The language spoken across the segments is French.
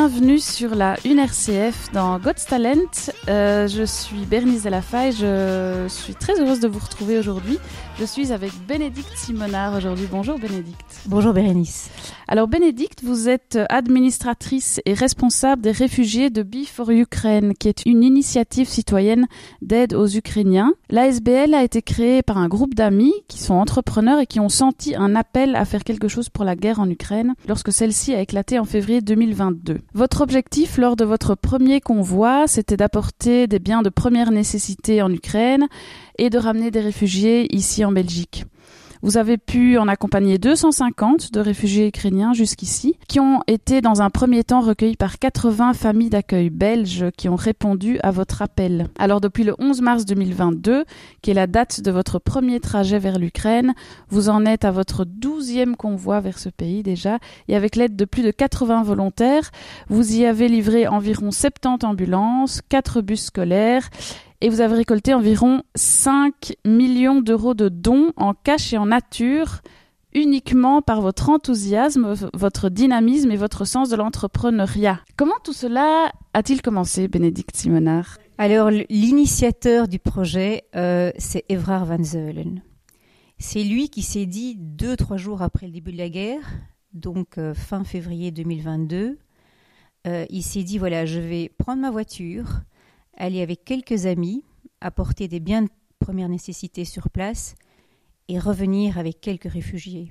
Bienvenue sur la 1RCF dans God's Talent. Euh, je suis Bernice Delafaye, je suis très heureuse de vous retrouver aujourd'hui. Je suis avec Bénédicte Simonard aujourd'hui. Bonjour Bénédicte. Bonjour Bérénice. Alors Bénédicte, vous êtes administratrice et responsable des réfugiés de Be for Ukraine, qui est une initiative citoyenne d'aide aux Ukrainiens. L'ASBL a été créée par un groupe d'amis qui sont entrepreneurs et qui ont senti un appel à faire quelque chose pour la guerre en Ukraine lorsque celle-ci a éclaté en février 2022. Votre objectif lors de votre premier convoi, c'était d'apporter des biens de première nécessité en Ukraine et de ramener des réfugiés ici en Belgique. Vous avez pu en accompagner 250 de réfugiés ukrainiens jusqu'ici, qui ont été dans un premier temps recueillis par 80 familles d'accueil belges qui ont répondu à votre appel. Alors depuis le 11 mars 2022, qui est la date de votre premier trajet vers l'Ukraine, vous en êtes à votre douzième convoi vers ce pays déjà, et avec l'aide de plus de 80 volontaires, vous y avez livré environ 70 ambulances, 4 bus scolaires, et vous avez récolté environ 5 millions d'euros de dons en cash et en nature uniquement par votre enthousiasme, votre dynamisme et votre sens de l'entrepreneuriat. Comment tout cela a-t-il commencé, Bénédicte Simonard? Alors, l'initiateur du projet, euh, c'est Evrard Van Zeulen. C'est lui qui s'est dit deux, trois jours après le début de la guerre, donc euh, fin février 2022, euh, il s'est dit, voilà, je vais prendre ma voiture, aller avec quelques amis, apporter des biens de première nécessité sur place et revenir avec quelques réfugiés.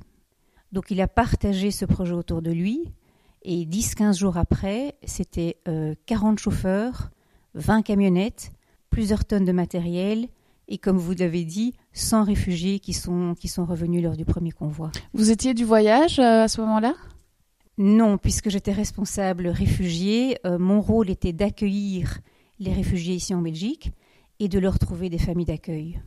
Donc il a partagé ce projet autour de lui et 10-15 jours après, c'était euh, 40 chauffeurs, 20 camionnettes, plusieurs tonnes de matériel et comme vous l'avez dit, 100 réfugiés qui sont, qui sont revenus lors du premier convoi. Vous étiez du voyage euh, à ce moment-là? Non, puisque j'étais responsable réfugié, euh, mon rôle était d'accueillir les réfugiés ici en Belgique et de leur trouver des familles d'accueil.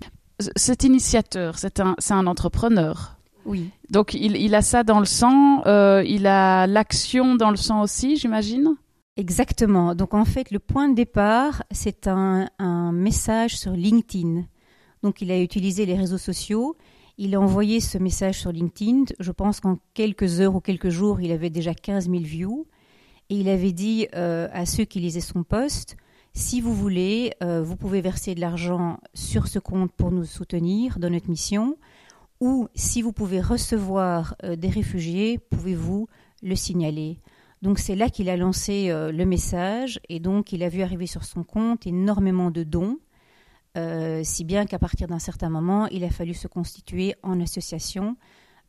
Cet initiateur, c'est un, un entrepreneur. Oui. Donc il, il, a ça dans le sang, euh, il a l'action dans le sang aussi, j'imagine? Exactement. Donc en fait, le point de départ, c'est un, un, message sur LinkedIn. Donc il a utilisé les réseaux sociaux, il a envoyé ce message sur LinkedIn. Je pense qu'en quelques heures ou quelques jours, il avait déjà 15 000 views. Et il avait dit euh, à ceux qui lisaient son post, si vous voulez, euh, vous pouvez verser de l'argent sur ce compte pour nous soutenir dans notre mission, ou si vous pouvez recevoir euh, des réfugiés, pouvez-vous le signaler. Donc c'est là qu'il a lancé euh, le message. Et donc il a vu arriver sur son compte énormément de dons, si bien qu'à partir d'un certain moment, il a fallu se constituer en association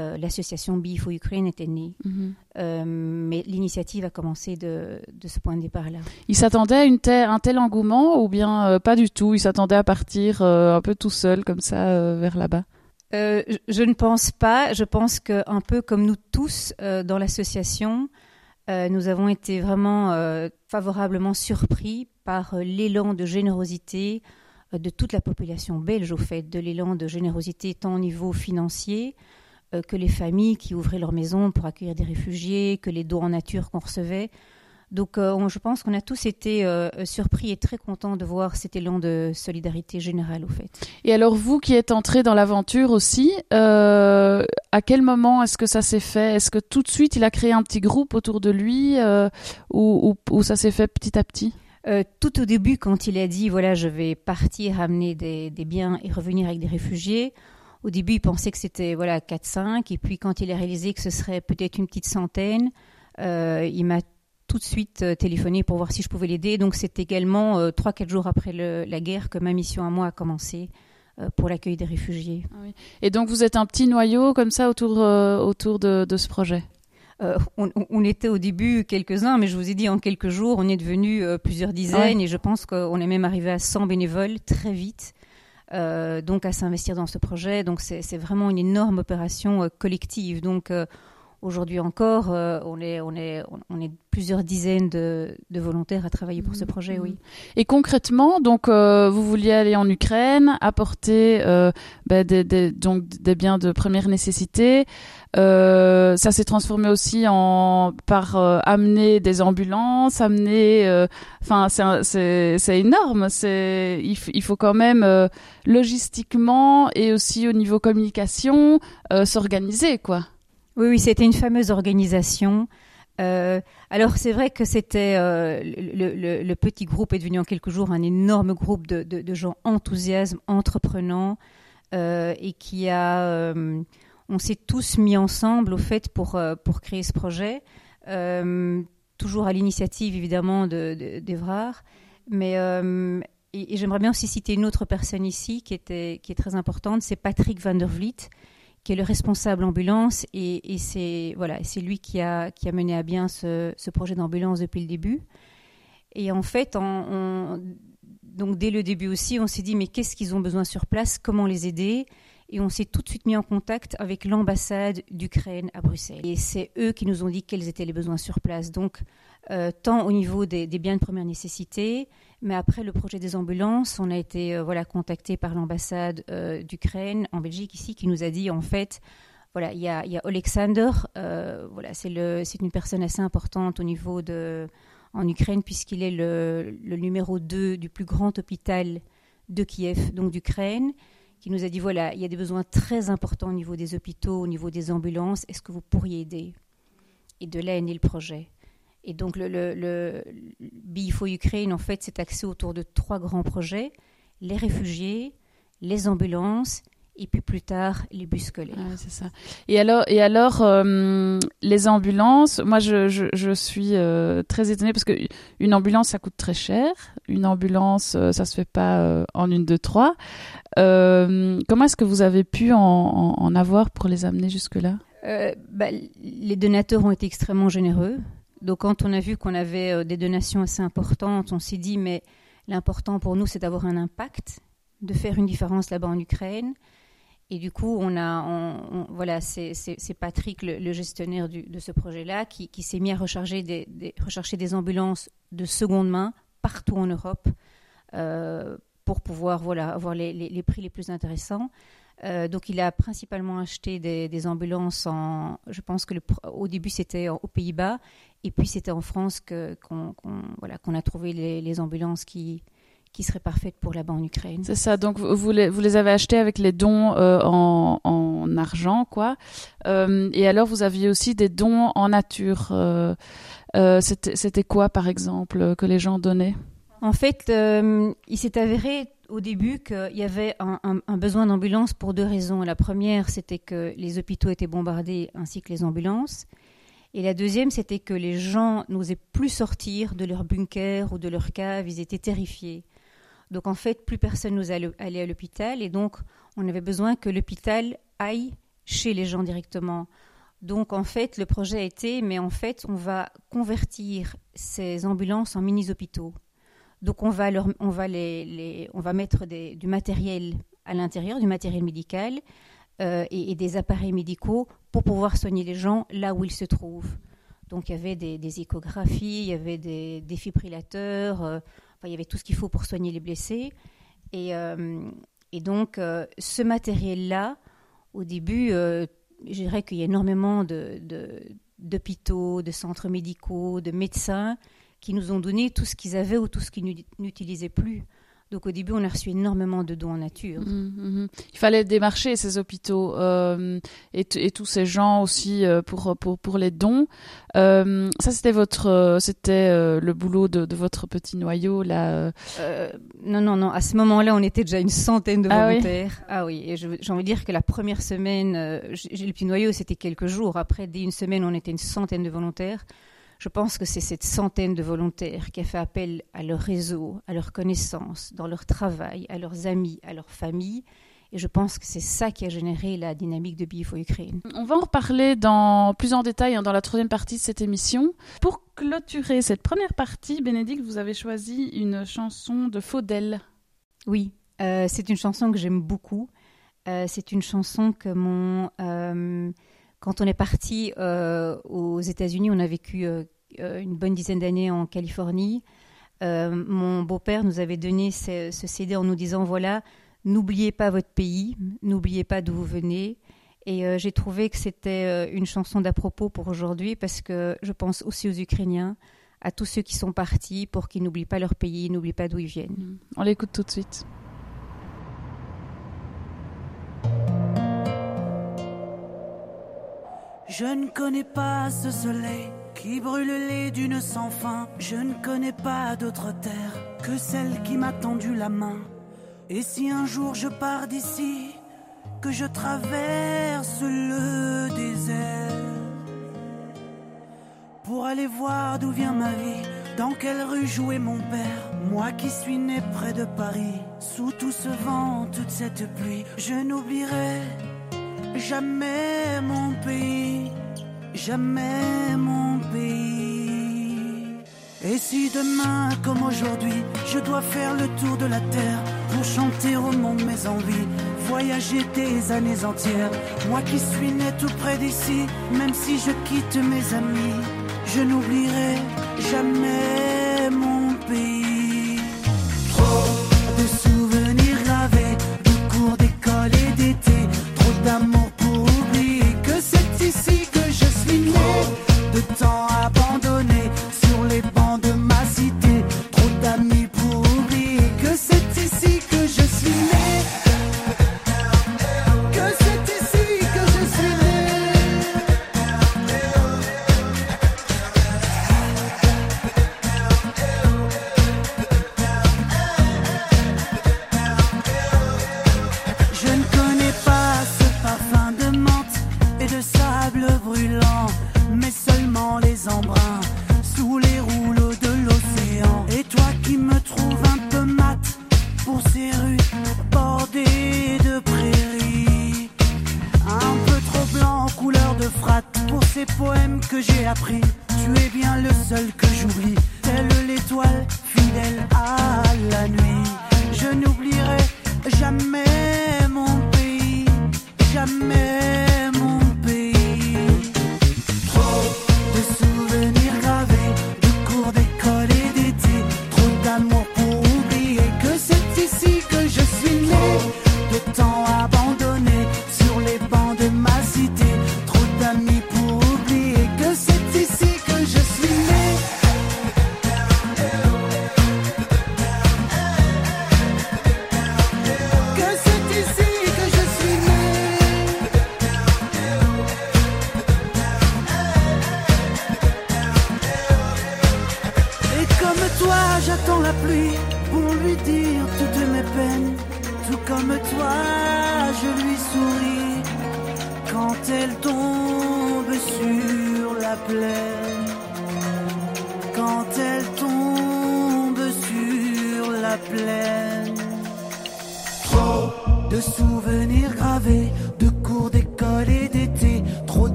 euh, l'association Be for Ukraine était née. Mm -hmm. euh, mais l'initiative a commencé de, de, ce point de départ-là. Il s'attendait à une un tel engouement ou bien euh, pas du tout? Il s'attendait à partir un peu tout seul comme ça vers là-bas? Je, je, ne pense pas. Je pense qu'un peu comme nous tous dans l'association, nous avons été vraiment favorablement surpris par l'élan de générosité de toute la population belge, au fait, de l'élan de générosité tant au niveau financier, que les familles qui ouvraient leurs maisons pour accueillir des réfugiés, que les dons en nature qu'on recevait. Donc euh, on, je pense qu'on a tous été euh, surpris et très contents de voir cet élan de solidarité générale au fait. Et alors vous qui êtes entré dans l'aventure aussi, euh, à quel moment est-ce que ça s'est fait? Est-ce que tout de suite il a créé un petit groupe autour de lui ou, ou, ou, ça s'est fait petit à petit? Tout au début quand il a dit voilà je vais partir amener des, des biens et revenir avec des réfugiés, au début, il pensait que c'était voilà 4-5, et puis quand il a réalisé que ce serait peut-être une petite centaine, euh, il m'a tout de suite euh, téléphoné pour voir si je pouvais l'aider. Donc c'est également euh, 3-4 jours après le, la guerre que ma mission à moi a commencé euh, pour l'accueil des réfugiés. Ah oui. Et donc vous êtes un petit noyau comme ça autour, autour de, de, ce projet? On, on, était au début quelques-uns, mais je vous ai dit en quelques jours, on est devenu plusieurs dizaines, Ouais. et je pense qu'on est même arrivé à 100 bénévoles très vite. Donc à s'investir dans ce projet. Donc c'est vraiment une énorme opération collective. Donc Aujourd'hui encore, euh, on, est, on, est, on est plusieurs dizaines de, volontaires à travailler pour ce mhm. projet, oui. Et concrètement, donc, euh, vous vouliez aller en Ukraine, apporter euh, ben, des, donc, des biens de première nécessité. ça s'est transformé aussi en par amener des ambulances, amener, enfin c'est c'est énorme. C'est il, il, faut quand même logistiquement et aussi au niveau communication s'organiser quoi. Oui, oui, c'était une fameuse organisation. Euh, alors c'est vrai que c'était euh, le, petit groupe est devenu en quelques jours un énorme groupe de, gens enthousiastes, entreprenants euh, et qui a, on s'est tous mis ensemble au fait pour pour créer ce projet, toujours à l'initiative évidemment de d'Evrard, mais j'aimerais bien aussi citer une autre personne ici qui était qui est très importante, c'est Patrick Van der Vliet qui est le responsable ambulance, et, c'est voilà, c'est lui qui a, qui a mené à bien ce, projet d'ambulance depuis le début. Et en fait, donc dès le début aussi, on s'est dit mais qu'est-ce qu'ils ont besoin sur place, comment les aider? Et on s'est tout de suite mis en contact avec l'ambassade d'Ukraine à Bruxelles. Et c'est eux qui nous ont dit quels étaient les besoins sur place. Donc, euh, tant au niveau des, biens de première nécessité, mais après le projet des ambulances, on a été euh, voilà contacté par l'ambassade euh, d'Ukraine en Belgique ici qui nous a dit en fait voilà il y a, y a Alexander euh, voilà c'est le c'est une personne assez importante au niveau de en Ukraine puisqu'il est le, numéro 2 du plus grand hôpital de Kiev donc d'Ukraine qui nous a dit voilà il y a des besoins très importants au niveau des hôpitaux au niveau des ambulances. Est-ce que vous pourriez aider? Et de là est né le projet et donc, le, le, le Ukraine, en fait, c'est axé autour de trois grands projets les réfugiés, les ambulances et puis plus tard les bus scolaires. c'est ça. Et alors, et alors euh, les ambulances, moi je, je, suis euh, très étonnée parce que une ambulance ça coûte très cher. Une ambulance euh, ça se fait pas en une, deux, trois. comment est-ce que vous avez pu en, en, avoir pour les amener jusque-là? Bah, Les donateurs ont été extrêmement généreux. Donc quand on a vu qu'on avait euh, des donations assez importantes, on s'est dit mais l'important pour nous c'est d'avoir un impact, de faire une différence là-bas en Ukraine. Et du coup, on a, voilà, c'est Patrick, le, gestionnaire de ce projet-là, qui, s'est mis à recharger des, rechercher des ambulances de seconde main partout en Europe euh, pour pouvoir voilà, avoir les, prix les plus intéressants. Euh, donc, il a principalement acheté des, ambulances en. Je pense que au début c'était aux Pays-Bas, et puis c'était en France que qu'on voilà qu'on a trouvé les, ambulances qui qui seraient parfaites pour là-bas en Ukraine. C'est ça. Donc vous les, vous les avez achetées avec les dons euh, en, en, argent, quoi. Euh, et alors vous aviez aussi des dons en nature. C'était quoi, par exemple, que les gens donnaient? En fait, il s'est avéré au début qu'il y avait un, besoin d'ambulance pour deux raisons. La première, c'était que les hôpitaux étaient bombardés ainsi que les ambulances. Et la deuxième, c'était que les gens n'osaient plus sortir de leur bunker ou de leur cave, ils étaient terrifiés. Donc en fait, plus personne n'osait aller à l'hôpital et donc on avait besoin que l'hôpital aille chez les gens directement. Donc en fait, le projet a été, mais en fait, on va convertir ces ambulances en mini-hôpitaux. Donc on va, on va, les, on va mettre du matériel à l'intérieur, du matériel médical euh, et, des appareils médicaux pour pouvoir soigner les gens là où ils se trouvent. Donc il y avait des, échographies, il y avait des défibrillateurs, euh, enfin, il y avait tout ce qu'il faut pour soigner les blessés. Et, euh, donc ce matériel-là, au début, je dirais qu'il y a énormément d'hôpitaux, de centres médicaux, de médecins qui nous ont donné tout ce qu'ils avaient ou tout ce qu'ils n'utilisaient plus. Donc au début, on a reçu énormément de dons en nature. Mmh, mmh. Il fallait démarcher ces hôpitaux euh, et, tous ces gens aussi euh, pour, pour, pour les dons. Euh, ça, c'était votre, c'était le boulot de, votre petit noyau là. non, non, non. À ce moment-là, on était déjà une centaine de ah volontaires. Ah oui. Et j'ai envie de dire que la première semaine, le petit noyau, c'était quelques jours. Après, dès une semaine, on était une centaine de volontaires. Je pense que c'est cette centaine de volontaires qui a fait appel à leur réseau, à leurs connaissances, dans leur travail, à leurs amis, à leur famille. Et je pense que c'est ça qui a généré la dynamique de BIFO Ukraine. On va en reparler dans plus en détail hein, dans la troisième partie de cette émission. Pour clôturer cette première partie, Bénédicte, vous avez choisi une chanson de Faudel. Oui, C'est une chanson que j'aime beaucoup. c'est une chanson que mon... quand on est parti aux États-Unis, on a vécu une bonne dizaine d'années en Californie. mon beau-père nous avait donné ce, ce, CD en nous disant, voilà, n'oubliez pas votre pays, n'oubliez pas d'où vous venez. Et euh, j'ai trouvé que c'était euh, une chanson d'à propos pour aujourd'hui parce que je pense aussi aux Ukrainiens, à tous ceux qui sont partis pour qu'ils n'oublient pas leur pays, n'oublient pas d'où ils viennent. On l'écoute tout de suite. Je ne connais pas ce soleil qui brûle les dunes sans fin. Je ne connais pas d'autre terre que celle qui m'a tendu la main. Et si un jour je pars d'ici, que je traverse le désert pour aller voir d'où vient ma vie, dans quelle rue jouait mon père. Moi qui suis né près de Paris, sous tout ce vent, toute cette pluie, je n'oublierai jamais mon pays, jamais mon pays. Et si demain, comme aujourd'hui, je dois faire le tour de la terre pour chanter au monde mes envies, voyager des années entières. Moi qui suis né tout près d'ici, même si je quitte mes amis, je n'oublierai jamais mon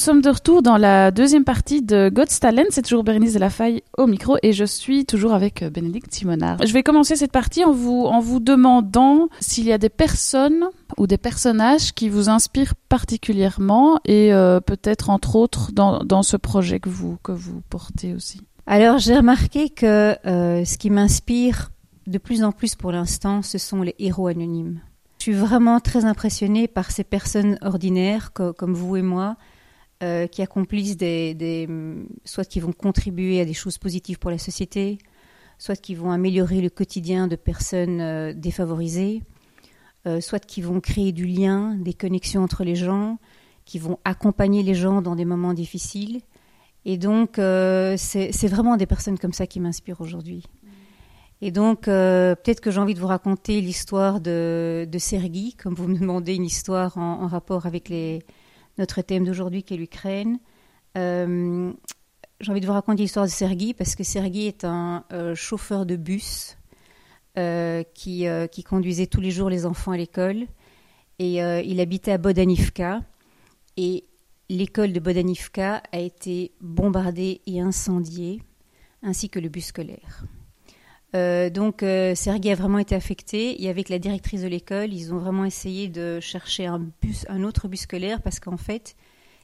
sommes de retour dans la deuxième partie de God's Talent. C'est toujours Bérénice de la au micro et je suis toujours avec euh, Bénédicte Simonard. Je vais commencer cette partie en vous, en vous demandant s'il y a des personnes ou des personnages qui vous inspirent particulièrement et euh, peut-être entre autres dans, dans ce projet que vous, que vous portez aussi. Alors j'ai remarqué que euh, ce qui m'inspire de plus en plus pour l'instant, ce sont les héros anonymes. Je suis vraiment très impressionnée par ces personnes ordinaires co- comme vous et moi, euh, qui accomplissent des, soit qui vont contribuer à des choses positives pour la société, soit qui vont améliorer le quotidien de personnes euh, défavorisées, euh, soit qui vont créer du lien, des connexions entre les gens, qui vont accompagner les gens dans des moments difficiles. Et donc, c'est vraiment des personnes comme ça qui m'inspirent aujourd'hui. Et donc, peut-être que j'ai envie de vous raconter l'histoire de Sergi, comme vous me demandez une histoire en, rapport avec les, notre thème d'aujourd'hui qui est l'Ukraine. Euh, j'ai envie de vous raconter l'histoire de Sergi parce que Sergi est un chauffeur de bus qui, qui, conduisait tous les jours les enfants à l'école. Et il habitait à Bodanivka. Et l'école de Bodanivka a été bombardée et incendiée, ainsi que le bus scolaire. Euh, donc euh, Sergei a vraiment été affecté et avec la directrice de l'école, ils ont vraiment essayé de chercher un autre bus scolaire parce qu'en fait,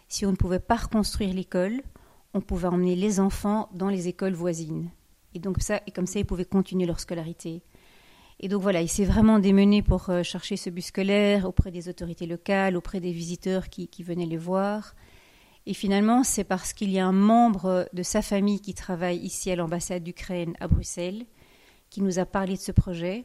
si on ne pouvait pas reconstruire l'école, on pouvait emmener les enfants dans les écoles voisines. Et donc ça, et comme ça, ils pouvaient continuer leur scolarité. Et donc voilà, il s'est vraiment démené pour euh, chercher ce bus scolaire auprès des autorités locales, auprès des visiteurs qui, venaient les voir. Et finalement, c'est parce qu'il y a un membre de sa famille qui travaille ici à l'ambassade d'Ukraine à Bruxelles qui nous a parlé de ce projet.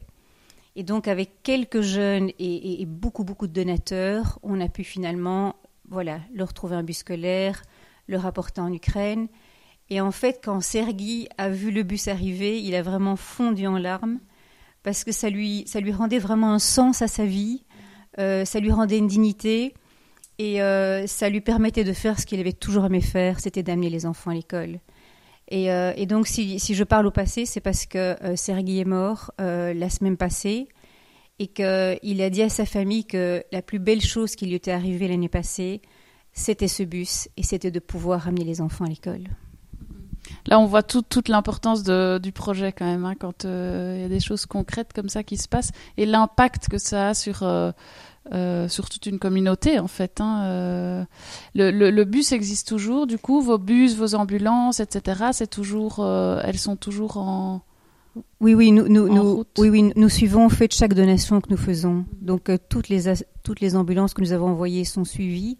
Et donc, avec quelques jeunes et, beaucoup, beaucoup de donateurs, on a pu finalement, voilà, leur trouver un bus scolaire, le rapporter en Ukraine. Et en fait, quand Sergi a vu le bus arriver, il a vraiment fondu en larmes parce que ça lui, ça lui rendait vraiment un sens à sa vie, euh, ça lui rendait une dignité et euh, ça lui permettait de faire ce qu'il avait toujours aimé faire, c'était d'amener les enfants à l'école. Et, euh, donc si, je parle au passé, c'est parce que Sergi est mort la semaine passée et qu'il a dit à sa famille que la plus belle chose qui lui était arrivée l'année passée, c'était ce bus et c'était de pouvoir amener les enfants à l'école. Là, on voit toute l'importance du projet quand même, hein, quand euh, il y a des choses concrètes comme ça qui se passent et l'impact que ça a sur, euh, euh, sur toute une communauté en fait. Hein, le, bus existe toujours, du coup, vos bus, vos ambulances, etc. C'est toujours, elles sont toujours en oui, oui, nous, nous, oui, oui, nous suivons en fait chaque donation que nous faisons. Donc toutes les toutes les ambulances que nous avons envoyées sont suivies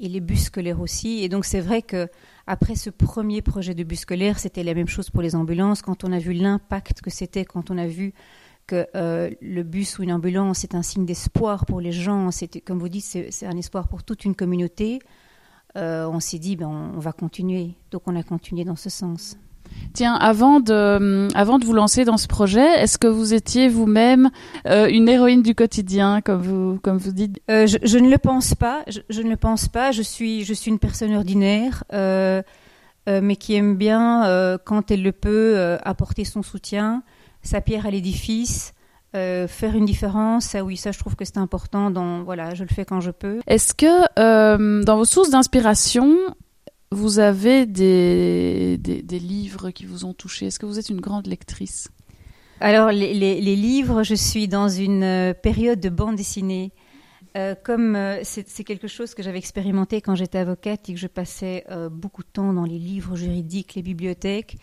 et les bus scolaires aussi. Et donc c'est vrai que après ce premier projet de bus scolaire, c'était la même chose pour les ambulances. Quand on a vu l'impact que c'était, quand on a vu que euh, le bus ou une ambulance est un signe d'espoir pour les gens, c'était comme vous dites, c'est un espoir pour toute une communauté. Euh, on s'est dit, ben, on, va continuer. Donc on a continué dans ce sens. Tiens, avant de, avant de vous lancer dans ce projet, est-ce que vous étiez vous-même euh, une héroïne du quotidien, comme vous, comme vous dites? Euh, je, ne le pense pas. Je, ne le pense pas. Je suis, je suis une personne ordinaire, euh, mais qui aime bien, quand elle le peut, apporter son soutien, sa pierre à l'édifice. faire une différence, ça oui, ça je trouve que c'est important. Dans voilà, je le fais quand je peux. Est-ce que dans vos sources d'inspiration, vous avez des, des, livres qui vous ont touché? Est-ce que vous êtes une grande lectrice? Alors, les, les, livres, je suis dans une euh, période de bande dessinée. Euh, comme euh, c'est quelque chose que j'avais expérimenté quand j'étais avocate et que je passais beaucoup de temps dans les livres juridiques, les bibliothèques,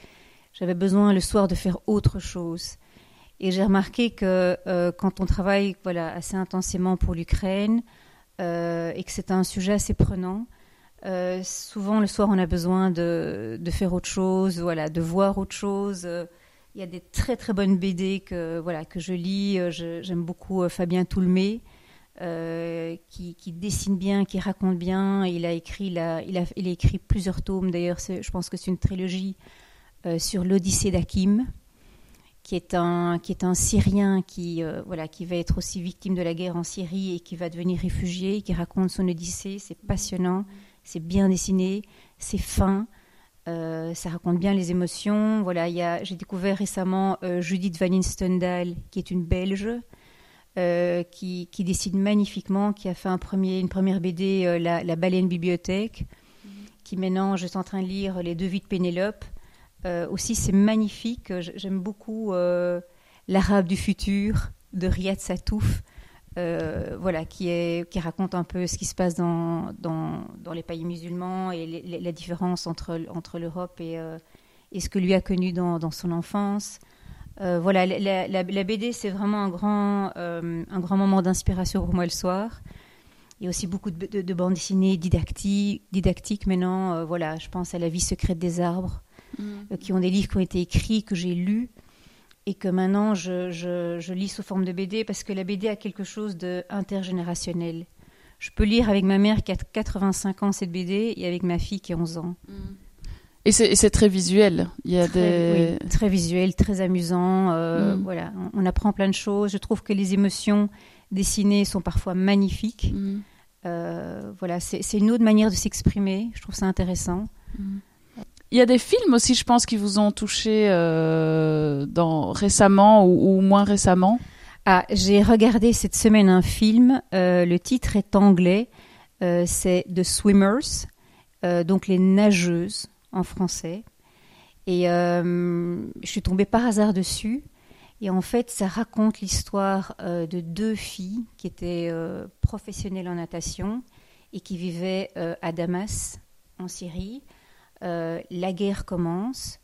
j'avais besoin le soir de faire autre chose. Et j'ai remarqué que quand on travaille voilà, assez intensément pour l'Ukraine et que c'est un sujet assez prenant, euh, souvent, le soir, on a besoin de, de, faire autre chose, voilà, de voir autre chose. Il y a des très très bonnes BD que, voilà, que je lis. Euh, j'aime beaucoup euh, Fabien Toulmé, qui, qui, dessine bien, qui raconte bien. Il a écrit, il a, il a, il a écrit plusieurs tomes. D'ailleurs, je pense que c'est une trilogie sur l'Odyssée d'Akim, qui est un, qui est un Syrien qui, voilà, qui va être aussi victime de la guerre en Syrie et qui va devenir réfugié, qui raconte son Odyssée. C'est passionnant c'est bien dessiné, c'est fin, euh, ça raconte bien les émotions. Voilà, j'ai découvert récemment euh, Judith Van Instendal, qui est une Belge, euh, qui, dessine magnifiquement, qui a fait un premier, une première BD, la, Baleine Bibliothèque, qui maintenant, je suis en train de lire Les Deux Vies de Pénélope. Aussi, c'est magnifique. J'aime beaucoup L'Arabe du futur de Riyad Satouf. Euh, voilà, qui, est, qui raconte un peu ce qui se passe dans, dans, dans les pays musulmans et la différence entre, entre l'Europe et, euh, et, ce que lui a connu dans, dans son enfance. Euh, voilà, la, BD, c'est vraiment un grand, un grand moment d'inspiration pour moi le soir. Il y a aussi beaucoup de, de, bandes dessinées didactiques, didactiques maintenant. voilà, je pense à La vie secrète des arbres, mm. qui ont des livres qui ont été écrits, que j'ai lus et que maintenant je, je, lis sous forme de BD parce que la BD a quelque chose d'intergénérationnel. je peux lire avec ma mère qui a 85 ans cette BD et avec ma fille qui a 11 ans. Et c'est très visuel. Il y a très, des... oui, très visuel, très amusant. Euh, Mm. Voilà, on, on apprend plein de choses. Je trouve que les émotions dessinées sont parfois magnifiques. Mm. Euh, voilà, c'est c'est une autre manière de s'exprimer. Je trouve ça intéressant. Il y a des films aussi, je pense, qui vous ont touché euh, récemment ou, moins récemment? Ah, j'ai regardé cette semaine un film. euh, le titre est anglais. euh, c'est The Swimmers, donc les nageuses en français. Et je suis tombée par hasard dessus. Et en fait, ça raconte l'histoire de deux filles qui étaient professionnelles en natation et qui vivaient à Damas, en Syrie. Euh, la guerre commence.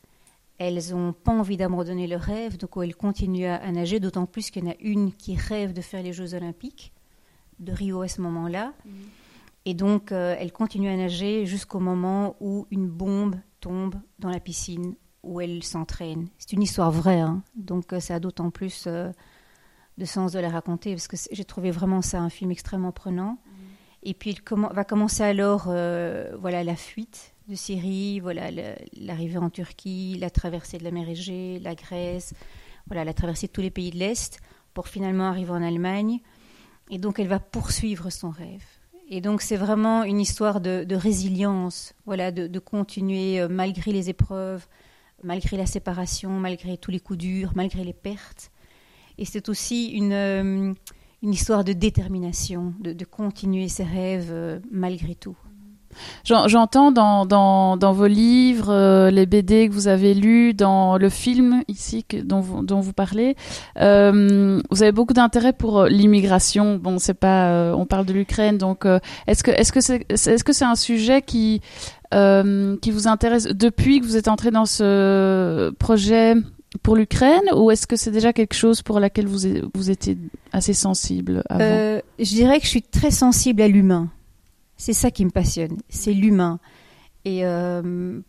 Elles n'ont pas envie d'abandonner le rêve, donc elles continuent à, à nager, d'autant plus qu'il y en a une qui rêve de faire les Jeux Olympiques de Rio à ce moment-là. Et donc, euh, elles continuent à nager jusqu'au moment où une bombe tombe dans la piscine où elles s'entraînent. C'est une histoire vraie, hein, donc euh, ça a d'autant plus euh, de sens de la raconter, parce que j'ai trouvé vraiment ça un film extrêmement prenant. Et puis, il va commencer alors voilà, la fuite de Syrie, voilà, l'arrivée en Turquie, la traversée de la mer Égée, la Grèce, voilà, la traversée de tous les pays de l'Est, pour finalement arriver en Allemagne. Et donc, elle va poursuivre son rêve. Et donc, c'est vraiment une histoire de, résilience, voilà, de, continuer euh, malgré les épreuves, malgré la séparation, malgré tous les coups durs, malgré les pertes. Et c'est aussi une, euh, histoire de détermination, de, de continuer ses rêves euh, malgré tout. J'en- J'entends dans, vos livres, euh, les BD que vous avez lus, dans le film ici dont, vous, parlez, euh, vous avez beaucoup d'intérêt pour euh, l'immigration. Bon, c'est pas, on parle de l'Ukraine, donc est-ce que c'est un sujet qui vous intéresse depuis que vous êtes entré dans ce projet pour l'Ukraine, ou est-ce que c'est déjà quelque chose pour laquelle vous vous étiez assez sensible avant? Je dirais que je suis très sensible à l'humain. C'est ça qui me passionne, c'est l'humain. Et euh,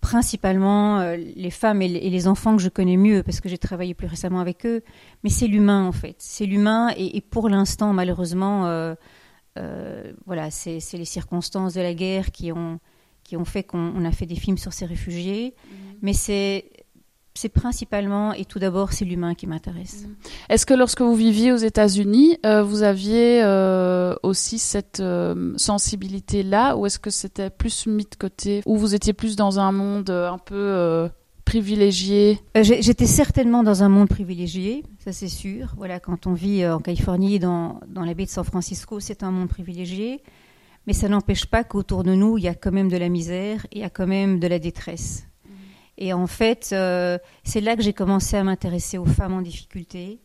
principalement euh, les femmes et les, et les enfants que je connais mieux, parce que j'ai travaillé plus récemment avec eux. Mais c'est l'humain en fait, c'est l'humain. Et, et pour l'instant, malheureusement, euh, voilà, c'est les circonstances de la guerre qui ont qui ont fait qu'on on a fait des films sur ces réfugiés. Mais c'est c'est principalement et tout d'abord c'est l'humain qui m'intéresse. Est-ce que lorsque vous viviez aux États-Unis, euh, vous aviez euh, aussi cette euh, sensibilité-là, ou est-ce que c'était plus mis de côté, ou vous étiez plus dans un monde un peu privilégié? J'étais certainement dans un monde privilégié, ça c'est sûr. Voilà, quand on vit en Californie, dans, dans la baie de San Francisco, c'est un monde privilégié. Mais ça n'empêche pas qu'autour de nous, il y a quand même de la misère, il y a quand même de la détresse. Et en fait, euh, c'est là que j'ai commencé à m'intéresser aux femmes en difficulté,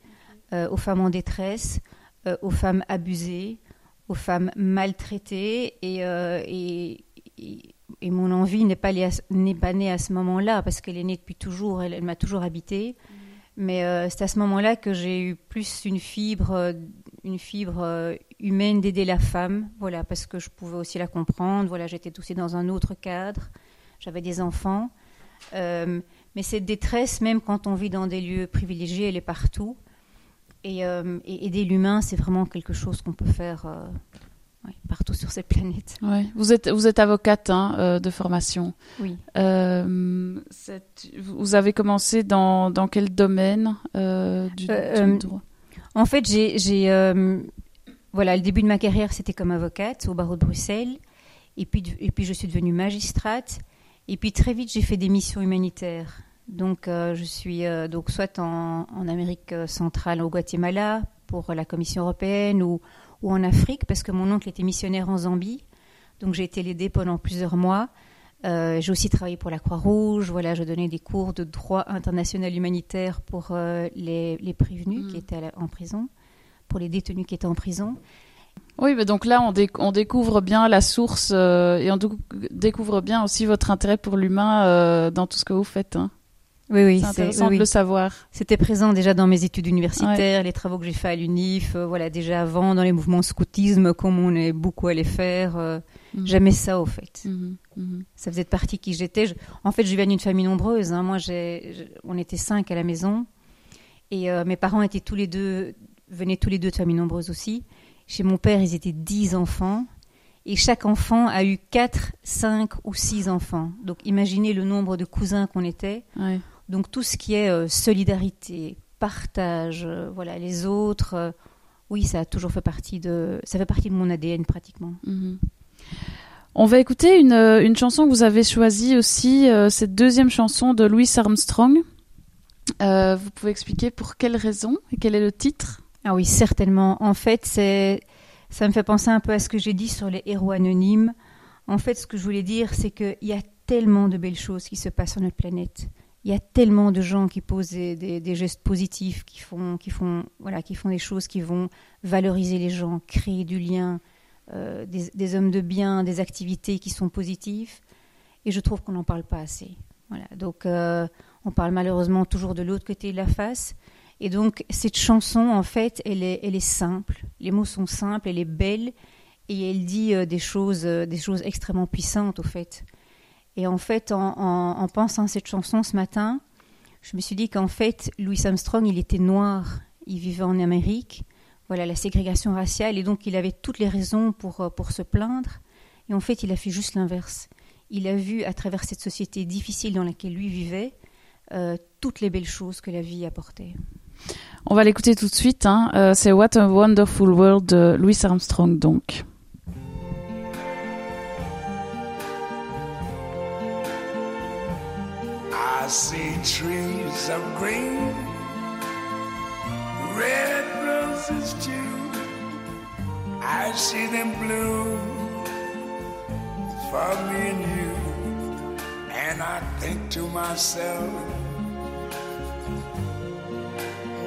euh, aux femmes en détresse, euh, aux femmes abusées, aux femmes maltraitées. Et, mon envie n'est pas, née à ce moment-là, parce qu'elle est née depuis toujours, elle, m'a toujours habitée. Mais c'est à ce moment-là que j'ai eu plus une fibre, une fibre humaine d'aider la femme, voilà, parce que je pouvais aussi la comprendre. Voilà, j'étais aussi dans un autre cadre, j'avais des enfants. Euh, mais cette détresse, même quand on vit dans des lieux privilégiés, elle est partout. Et, euh, et aider l'humain, c'est vraiment quelque chose qu'on peut faire euh, ouais, partout sur cette planète. Ouais. Vous êtes vous êtes avocate hein, de formation. Oui. Vous avez commencé dans dans quel domaine du, du droit? En fait, j'ai, voilà, le début de ma carrière, c'était comme avocate au barreau de Bruxelles, et puis, et puis je suis devenue magistrate, et puis très vite j'ai fait des missions humanitaires. Donc, euh, je suis euh, donc soit en, en Amérique centrale, au Guatemala, pour la Commission européenne, ou, ou en Afrique, parce que mon oncle était missionnaire en Zambie. Donc, j'ai été l'aider pendant plusieurs mois. Euh, j'ai aussi travaillé pour la Croix-Rouge. Voilà, je donnais des cours de droit international humanitaire pour euh, les, les prévenus Mm. qui étaient la- en prison, pour les détenus qui étaient en prison. Oui, mais donc là, on, déc- on découvre bien la source euh, et on découvre bien aussi votre intérêt pour l'humain euh, dans tout ce que vous faites. hein. Oui, oui, c'est intéressant oui, de le savoir. C'était présent déjà dans mes études universitaires, les travaux que j'ai faits à l'UNIF, euh, voilà, déjà avant dans les mouvements scoutisme, comme on est beaucoup allé faire. Mhm. J'aimais ça au fait. Mhm, mhm. Ça faisait partie qui j'étais. Je- En fait, je viens d'une famille nombreuse. hein. Moi, on était cinq à la maison, et mes parents étaient tous les deux, venaient tous les deux de familles nombreuses aussi. Chez mon père, ils étaient dix enfants. Et chaque enfant a eu quatre, cinq ou six enfants. Donc imaginez le nombre de cousins qu'on était. Donc tout ce qui est euh, solidarité, partage, euh, voilà, les autres, euh, oui, ça a toujours fait partie de, ça fait partie de mon ADN pratiquement. Mhm. On va écouter une, une, chanson que vous avez choisie aussi, cette deuxième chanson de Louis Armstrong. vous pouvez expliquer pour quelle raison et quel est le titre? Ah oui, certainement. En fait, ça me fait penser un peu à ce que j'ai dit sur les héros anonymes. En fait, ce que je voulais dire, c'est qu'il y a tellement de belles choses qui se passent sur notre planète. Il y a tellement de gens qui posent des, gestes positifs, qui font, qui, font, voilà, qui font des choses qui vont valoriser les gens, créer du lien, euh, des, hommes de bien, des activités qui sont positives. Et je trouve qu'on n'en parle pas assez. Voilà. Donc, euh, on parle malheureusement toujours de l'autre côté de la face. Et donc, cette chanson, en fait, elle est, simple. Les mots sont simples, elle est belle, et elle dit euh, des, choses, euh, des choses extrêmement puissantes, au fait. Et en fait, en, pensant à cette chanson ce matin, je me suis dit qu'en fait, Louis Armstrong, il était noir, il vivait en Amérique, voilà, la ségrégation raciale, et donc il avait toutes les raisons pour, euh, pour se plaindre. Et en fait, il a fait juste l'inverse. Il a vu, à travers cette société difficile dans laquelle lui vivait, toutes les belles choses que la vie apportait. On va l'écouter tout de suite. Hein. Euh, c'est What a Wonderful World de Louis Armstrong, donc. I see trees of green, red roses too. I see them blue for me and you. And I think to myself,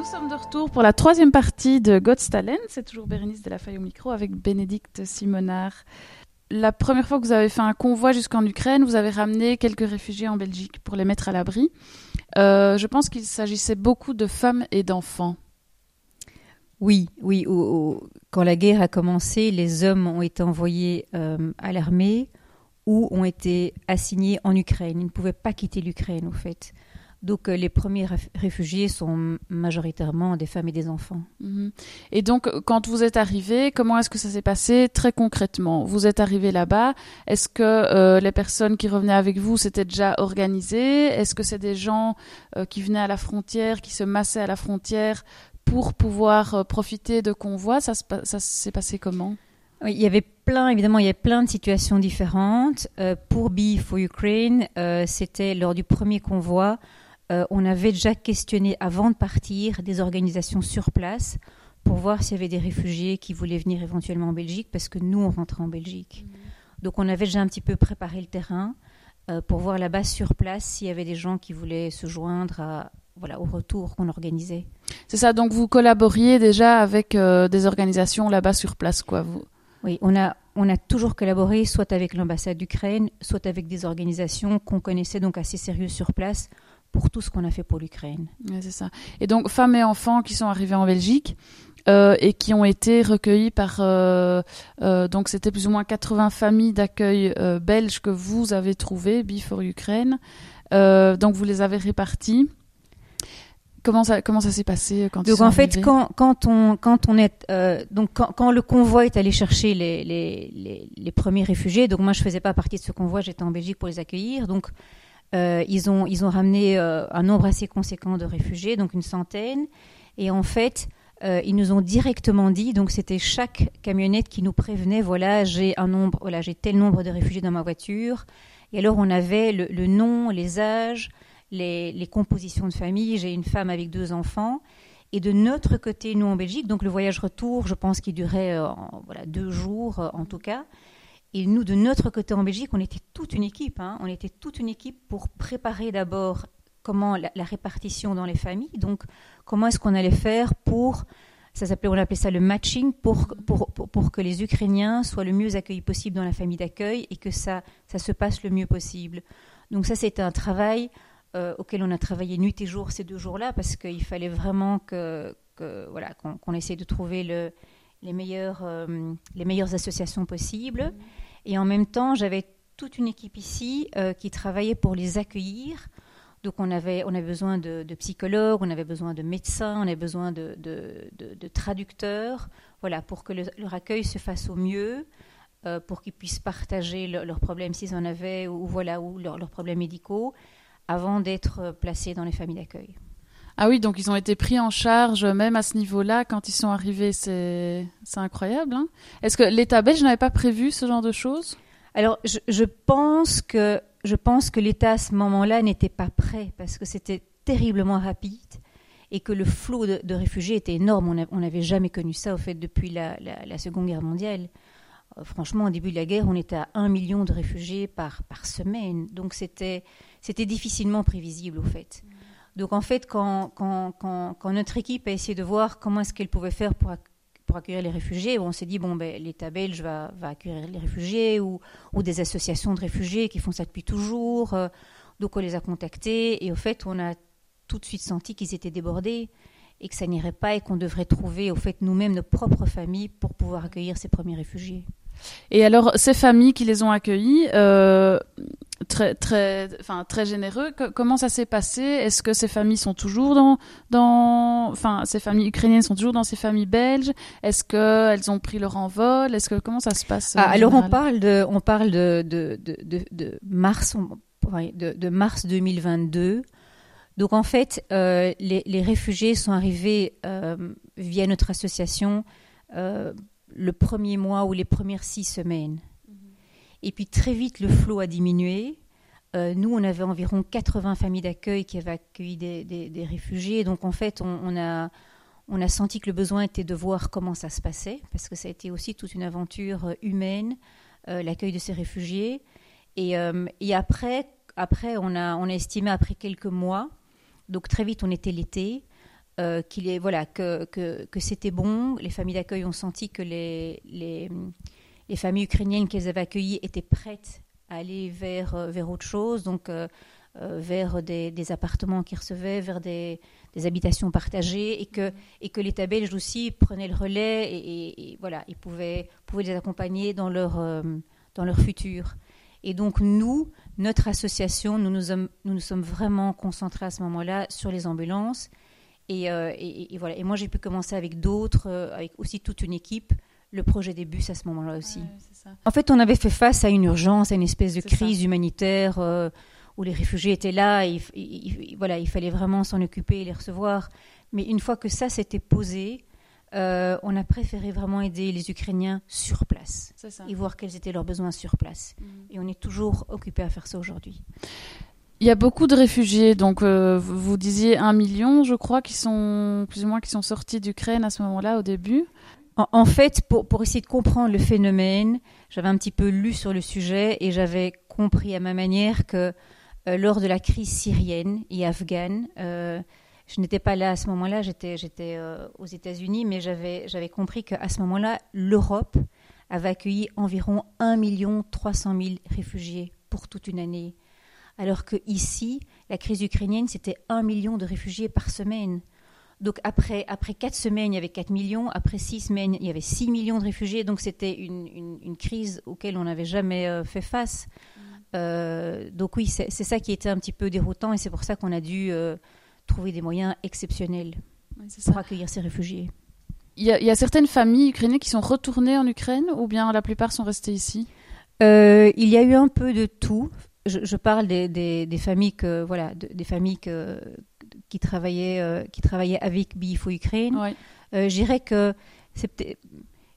Nous sommes de retour pour la troisième partie de God's Talent. C'est toujours Bérénice de la Faille au micro avec Bénédicte Simonard. La première fois que vous avez fait un convoi jusqu'en Ukraine, vous avez ramené quelques réfugiés en Belgique pour les mettre à l'abri. Euh, je pense qu'il s'agissait beaucoup de femmes et d'enfants. Oui, oui. quand la guerre a commencé, les hommes ont été envoyés euh, à l'armée ou ont été assignés en Ukraine. Ils ne pouvaient pas quitter l'Ukraine, au fait. Donc euh, les premiers réfugiés sont majoritairement des femmes et des enfants. Mhm. Et donc quand vous êtes arrivé, comment est-ce que ça s'est passé très concrètement? Vous êtes arrivé là-bas, est-ce que euh, les personnes qui revenaient avec vous s'étaient déjà organisées? Est-ce que c'est des gens euh, qui venaient à la frontière, qui se massaient à la frontière pour pouvoir profiter de convois? Ça, s'est passé comment? Oui, il y avait plein, évidemment, il y avait plein de situations différentes. pour Be for Ukraine, c'était lors du premier convoi, euh, on avait déjà questionné avant de partir des organisations sur place pour voir s'il y avait des réfugiés qui voulaient venir éventuellement en Belgique, parce que nous, on rentrait en Belgique. Mhm. Donc on avait déjà un petit peu préparé le terrain euh, pour voir là-bas sur place s'il y avait des gens qui voulaient se joindre à, voilà, au retour qu'on organisait. C'est ça, donc vous collaboriez déjà avec des organisations là-bas sur place, quoi. Vous... Oui, on a, on a toujours collaboré soit avec l'ambassade d'Ukraine, soit avec des organisations qu'on connaissait donc assez sérieuses sur place pour tout ce qu'on a fait pour l'Ukraine. c'est ça. Et donc, femmes et enfants qui sont arrivés en Belgique euh, et qui ont été recueillis par. Euh, euh, donc, c'était plus ou moins 80 familles d'accueil belges que vous avez trouvées, Before Ukraine. donc, vous les avez répartis. Comment ça, comment ça s'est passé quand Donc en fait, quand, quand, on, quand on est donc quand, quand, le convoi est allé chercher les, les, les, les, premiers réfugiés, donc moi je faisais pas partie de ce convoi, j'étais en Belgique pour les accueillir. Donc euh, ils, ont, ramené euh, un nombre assez conséquent de réfugiés, donc une centaine. Et en fait, euh, ils nous ont directement dit, donc c'était chaque camionnette qui nous prévenait, voilà, j'ai un nombre, voilà, j'ai tel nombre de réfugiés dans ma voiture. Et alors on avait le, nom, les âges, les, les, compositions de famille. J'ai une femme avec deux enfants. Et de notre côté, nous en Belgique, donc le voyage retour, je pense qu'il durait voilà, deux jours en tout cas. Et nous, de notre côté en Belgique, on était toute une équipe. Hein. On était toute une équipe pour préparer d'abord comment la, répartition dans les familles. Donc, comment est-ce qu'on allait faire pour, ça s'appelait, on appelait ça le matching, pour, pour, pour, que les Ukrainiens soient le mieux accueillis possible dans la famille d'accueil et que ça, ça se passe le mieux possible. Donc ça, c'était un travail euh, auquel on a travaillé nuit et jour ces deux jours-là parce qu'il fallait vraiment que, voilà, qu'on essaie de trouver le, les, meilleures, euh, les meilleures associations possibles. Et en même temps, j'avais toute une équipe ici euh, qui travaillait pour les accueillir. Donc on avait, on besoin de, psychologues, on avait besoin de médecins, on avait besoin de, traducteurs, voilà, pour que le, leur accueil se fasse au mieux, euh, pour qu'ils puissent partager leurs problèmes s'ils en avaient, ou, voilà, ou leurs problèmes médicaux, avant d'être placés dans les familles d'accueil. Ah oui, donc ils ont été pris en charge même à ce niveau-là quand ils sont arrivés. C'est incroyable. Hein Est-ce que l'État belge n'avait pas prévu ce genre de choses? Alors, je, pense que je pense que l'État à ce moment-là n'était pas prêt parce que c'était terriblement rapide et que le flot de, réfugiés était énorme. On n'avait jamais connu ça au fait depuis la, Seconde Guerre mondiale. Euh, franchement, au début de la guerre, on était à un million de réfugiés par, par semaine. Donc c'était difficilement prévisible au fait. Donc en fait, quand, notre équipe a essayé de voir comment est-ce qu'elle pouvait faire pour, accueillir les réfugiés, on s'est dit, bon, ben, l'État belge va, accueillir les réfugiés ou, des associations de réfugiés qui font ça depuis toujours. Euh, donc on les a contactés et au fait, on a tout de suite senti qu'ils étaient débordés et que ça n'irait pas et qu'on devrait trouver au fait nous-mêmes nos propres familles pour pouvoir accueillir ces premiers réfugiés. Et alors, ces familles qui les ont accueillis, euh, très, très, enfin, très généreux, comment ça s'est passé? Est-ce que ces familles sont toujours dans, dans, enfin, ces familles ukrainiennes sont toujours dans ces familles belges? Est-ce qu'elles ont pris leur envol? Est-ce que comment ça se passe ah, Alors, on parle de, on parle de, de, de, de mars, de, de, mars 2022. Donc en fait, euh, les, les, réfugiés sont arrivés euh, via notre association euh, le premier mois ou les premières six semaines. Mhm. Et puis très vite, le flot a diminué. Euh, nous, on avait environ 80 familles d'accueil qui avaient accueilli des, réfugiés. Donc en fait, on, a, on a senti que le besoin était de voir comment ça se passait, parce que ça a été aussi toute une aventure euh, humaine, euh, l'accueil de ces réfugiés. Et, et, après, après on, a, on a estimé après quelques mois, donc très vite on était l'été, euh, qu'il est voilà que, que, c'était bon. Les familles d'accueil ont senti que les, les, les familles ukrainiennes qu'elles avaient accueillies étaient prêtes à aller vers, euh, vers autre chose, donc euh, vers des, des, appartements qu'ils recevaient, vers des, des, habitations partagées, et que, et que l'État belge aussi prenait le relais et, voilà, pouvaient, pouvaient les accompagner dans leur, dans leur futur. Et donc nous, notre association, nous nous, sommes, nous nous sommes vraiment concentrés à ce moment-là sur les ambulances euh, et, voilà. Et moi, j'ai pu commencer avec d'autres, euh, avec aussi toute une équipe, le projet des bus à ce moment-là aussi. en fait, on avait fait face à une urgence, à une espèce de crise humanitaire euh, où les réfugiés étaient là. Et, voilà, il fallait vraiment s'en occuper et les recevoir. Mais une fois que ça s'était posé, on a préféré vraiment aider les Ukrainiens sur place et voir quels étaient leurs besoins sur place. Mm. Et on est toujours occupé à faire ça aujourd'hui. Il y a beaucoup de réfugiés, donc euh, vous disiez un million, je crois, qui sont plus ou moins qui sont sortis d'Ukraine à ce moment-là au début. En, fait, pour, essayer de comprendre le phénomène, j'avais un petit peu lu sur le sujet et j'avais compris à ma manière que euh, lors de la crise syrienne et afghane, euh, je n'étais pas là à ce moment-là, j'étais, aux États-Unis, mais j'avais compris qu'à ce moment-là, l'Europe avait accueilli environ 1 300 000 réfugiés pour toute une année. Alors que ici, la crise ukrainienne, c'était 1 million de réfugiés par semaine. Donc après, après 4 semaines, il y avait 4 millions. Après 6 semaines, il y avait 6 millions de réfugiés. Donc c'était une, une, crise auquel on n'avait jamais euh, fait face. Mm. Euh, donc oui, c'est ça qui était un petit peu déroutant et c'est pour ça qu'on a dû euh, trouver des moyens exceptionnels pour accueillir ces réfugiés. Il y, a, certaines familles ukrainiennes qui sont retournées en Ukraine ou bien la plupart sont restées ici? Il y a eu un peu de tout. Je, parle des, des, familles que voilà, des familles que, qui travaillait, euh, qui travaillait avec BIFO Ukraine. Euh, je dirais que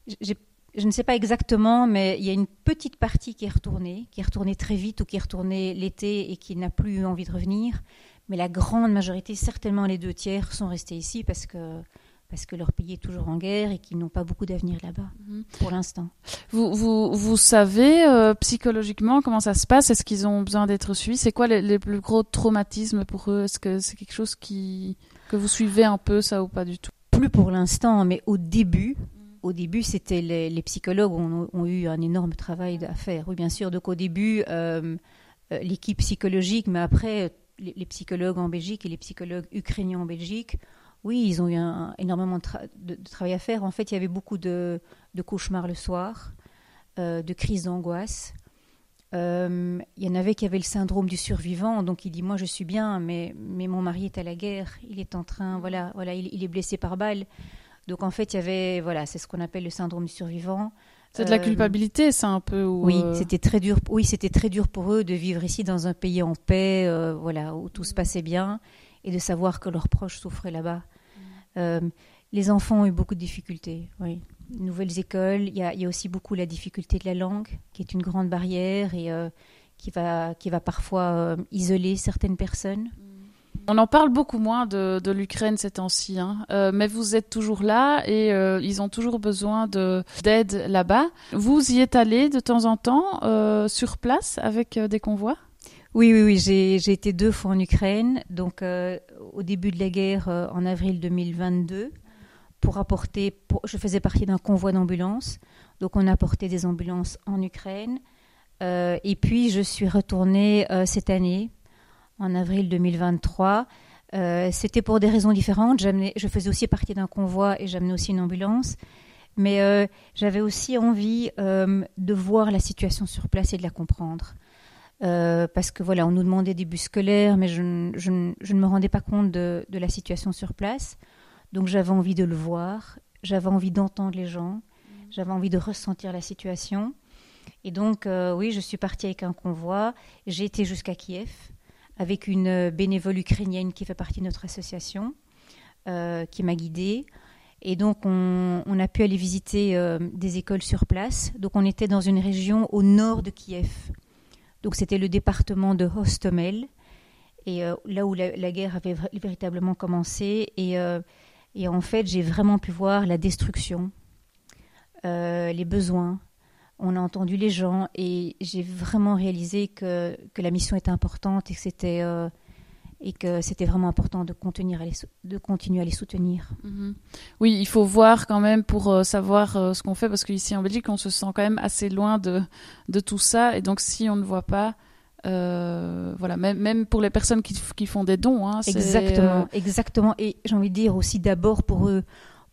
je ne sais pas exactement, mais il y a une petite partie qui est retournée, qui est retournée très vite ou qui est retournée l'été et qui n'a plus eu envie de revenir. Mais la grande majorité, certainement les deux tiers, sont restés ici parce que parce que leur pays est toujours en guerre et qu'ils n'ont pas beaucoup d'avenir là-bas mhm. pour l'instant. Vous, vous, vous savez euh, psychologiquement comment ça se passe? Est-ce qu'ils ont besoin d'être suivis? C'est quoi les, plus gros traumatismes pour eux? Est-ce que c'est quelque chose qui, que vous suivez un peu ça ou pas du tout? Plus pour l'instant, mais au début, au début, c'était les, psychologues ont, ont, eu un énorme travail à faire. Oui, bien sûr. Donc au début, euh, euh, l'équipe psychologique, mais après, les, les, psychologues en Belgique et les psychologues ukrainiens en Belgique oui, ils ont eu énormément de, travail à faire. En fait, il y avait beaucoup de, cauchemars le soir, euh, de crises d'angoisse. Euh, il y en avait qui avaient le syndrome du survivant, donc il dit moi je suis bien, mais, mais mon mari est à la guerre, il est en train, voilà, voilà, il, est blessé par balle. Donc en fait, il y avait, voilà, c'est ce qu'on appelle le syndrome du survivant. C'est de la euh, culpabilité, c'est un peu. oui, c'était très dur. Oui, c'était très dur pour eux de vivre ici dans un pays en paix, voilà, où tout se passait bien, et de savoir que leurs proches souffraient là-bas. Euh, les enfants ont eu beaucoup de difficultés. Nouvelles écoles, il y, a, aussi beaucoup la difficulté de la langue, qui est une grande barrière et euh, qui, va, qui va parfois euh, isoler certaines personnes. On en parle beaucoup moins de, l'Ukraine ces temps-ci, hein. mais vous êtes toujours là et ils ont toujours besoin d'aide là-bas. Vous y êtes allé de temps en temps sur place avec des convois? Oui, oui, oui. J'ai été deux fois en Ukraine. Donc, euh, au début de la guerre, euh, en avril 2022, pour apporter. je faisais partie d'un convoi d'ambulances. Donc, on a apporté des ambulances en Ukraine. Euh, et puis, je suis retournée cette année, en avril 2023. C'était pour des raisons différentes. Je faisais aussi partie d'un convoi et j'amenais aussi une ambulance. Mais j'avais aussi envie de voir la situation sur place et de la comprendre. Euh, parce que voilà, on nous demandait des bus scolaires, mais je, ne me rendais pas compte de, la situation sur place. Donc j'avais envie de le voir, j'avais envie d'entendre les gens, j'avais envie de ressentir la situation. Et donc euh, oui, je suis partie avec un convoi. J'ai été jusqu'à Kiev avec une bénévole ukrainienne qui fait partie de notre association, euh, qui m'a guidée. Et donc, on, on, a pu aller visiter des écoles sur place. Donc, on était dans une région au nord de Kiev. Donc c'était le département de Hostomel, et euh, là où la, guerre avait véritablement commencé. Et, euh, et en fait, j'ai vraiment pu voir la destruction, euh, les besoins. On a entendu les gens et j'ai vraiment réalisé que, que, la mission était importante et que c'était et que c'était vraiment important de, contenir de continuer à les soutenir. Mhm. Oui, il faut voir quand même pour euh, savoir euh, ce qu'on fait, parce qu'ici en Belgique, on se sent quand même assez loin de, de tout ça, et donc si on ne voit pas, euh, voilà, même, même pour les personnes qui, qui font des dons. Hein, exactement, exactement. Et j'ai envie de dire aussi d'abord pour eux,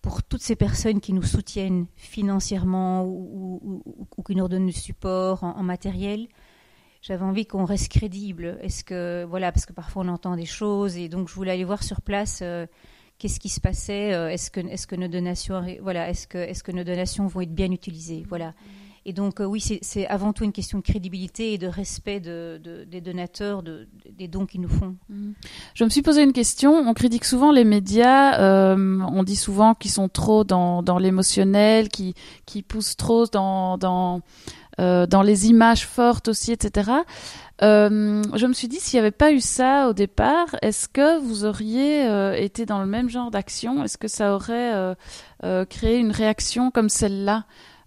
pour toutes ces personnes qui nous soutiennent financièrement ou, ou, qui nous redonnent du support en matériel, j'avais envie qu'on reste crédible. Est-ce que voilà, parce que parfois on entend des choses et donc je voulais aller voir sur place euh, qu'est-ce qui se passait. Euh, est-ce que est-ce que nos donations voilà, est-ce que est-ce que nos donations vont être bien utilisées, voilà. Et donc euh, oui, c'est avant tout une question de crédibilité et de respect de, des donateurs, de, des dons qu'ils nous font. Mm. Je me suis posé une question. On critique souvent les médias. on dit souvent qu'ils sont trop dans, dans l'émotionnel, qui qui poussent trop dans, dans euh, dans les images fortes aussi, etc. Euh, je me suis dit, s'il n'y avait pas eu ça au départ, est-ce que vous auriez euh, été dans le même genre d'action? Est-ce que ça aurait créé une réaction comme celle-là?